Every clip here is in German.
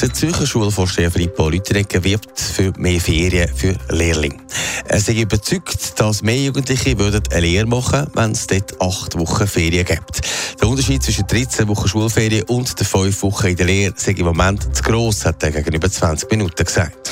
Der Zürcher Schulvorsteher Filippo Lütteregger wirbt für mehr Ferien für Lehrlinge. Er ist überzeugt, dass mehr Jugendliche würden eine Lehre machen wenn es dort acht Wochen Ferien gibt. Der Unterschied zwischen 13 Wochen Schulferien und den fünf Wochen in der Lehre sei im Moment zu gross, hat er gegenüber 20 Minuten gesagt.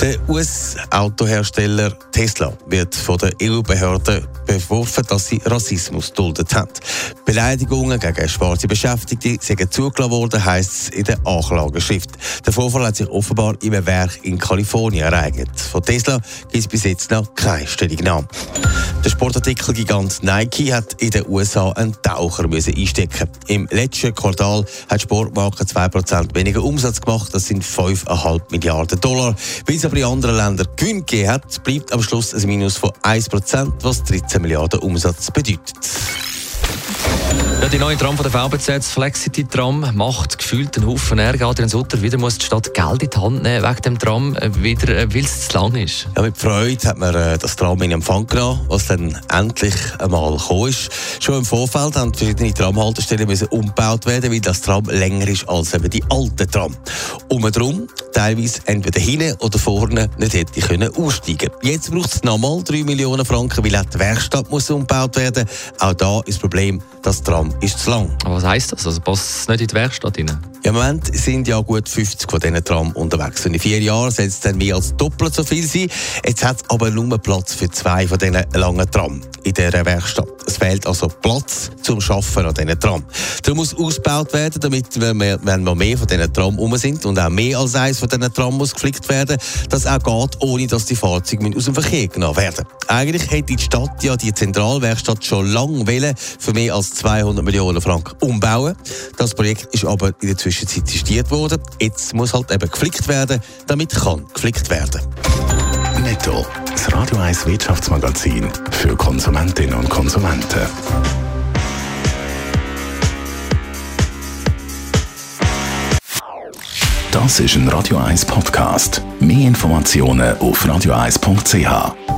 Der US-Autohersteller Tesla wird von der EU-Behörde beworfen, dass sie Rassismus duldet hat. Beleidigungen gegen schwarze Beschäftigte sind zugelassen worden, heisst es in der Anklageschrift. Der Vorfall hat sich offenbar einem Werk in Kalifornien ereignet. Von Tesla gibt es bis jetzt noch keine Stellungnahme. Der Sportartikelgigant Nike hat in den USA einen Taucher müssen einstecken. Im letzten Quartal hat Sportmarke 2% weniger Umsatz gemacht. Das sind 5,5 Milliarden Dollar. Weil aber in anderen Ländern Gewinn gegeben hat, bleibt am Schluss ein Minus von 1%, was 13 Milliarden Umsatz bedeutet. Ja, die neue Tram von der VBZ, das Flexity-Tram, macht gefühlt einen Haufen Ärger. Adrian Sutter, wieder muss die Stadt Geld in die Hand nehmen wegen dem Tram, äh, wieder, äh, weil es zu lang ist. Ja, mit Freude hat man äh, das Tram in Empfang genommen, was dann endlich einmal gekommen ist. Schon im Vorfeld haben verschiedene Tramhaltestellen müssen umgebaut werden, weil das Tram länger ist als eben die alte Tram. Und darum teilweise entweder hinten oder vorne nicht hätte können aussteigen Jetzt braucht es nochmal 3 Millionen Franken, weil auch die Werkstatt muss umgebaut werden. Auch da ist das Problem, das Tram ist zu lang. Aber was heisst das? Also passt es nicht in die Werkstatt rein? Im Moment sind ja gut 50 von diesen Tram unterwegs. Und in vier Jahren soll es dann mehr als doppelt so viel sein. Jetzt hat es aber nur Platz für zwei von diesen langen Tram in dieser Werkstatt. Es fehlt also Platz zum Schaffen an diesen Tram. Darum muss ausgebaut werden, damit wenn wir, mehr von diesen Tram um sind und auch mehr als eins von diesen Tram muss geflickt werden, das auch geht, ohne dass die Fahrzeuge aus dem Verkehr genommen werden. Eigentlich hätte die Stadt ja die Zentralwerkstatt schon lange wollen, für mehr als 200 Millionen Franken umbauen. Das Projekt ist aber in der Zwischenzeit sistiert worden. Jetzt muss halt eben geflickt werden, damit kann geflickt werden. Netto, das Radio 1 Wirtschaftsmagazin für Konsumentinnen und Konsumenten. Das ist ein Radio 1 Podcast. Mehr Informationen auf radio1.ch.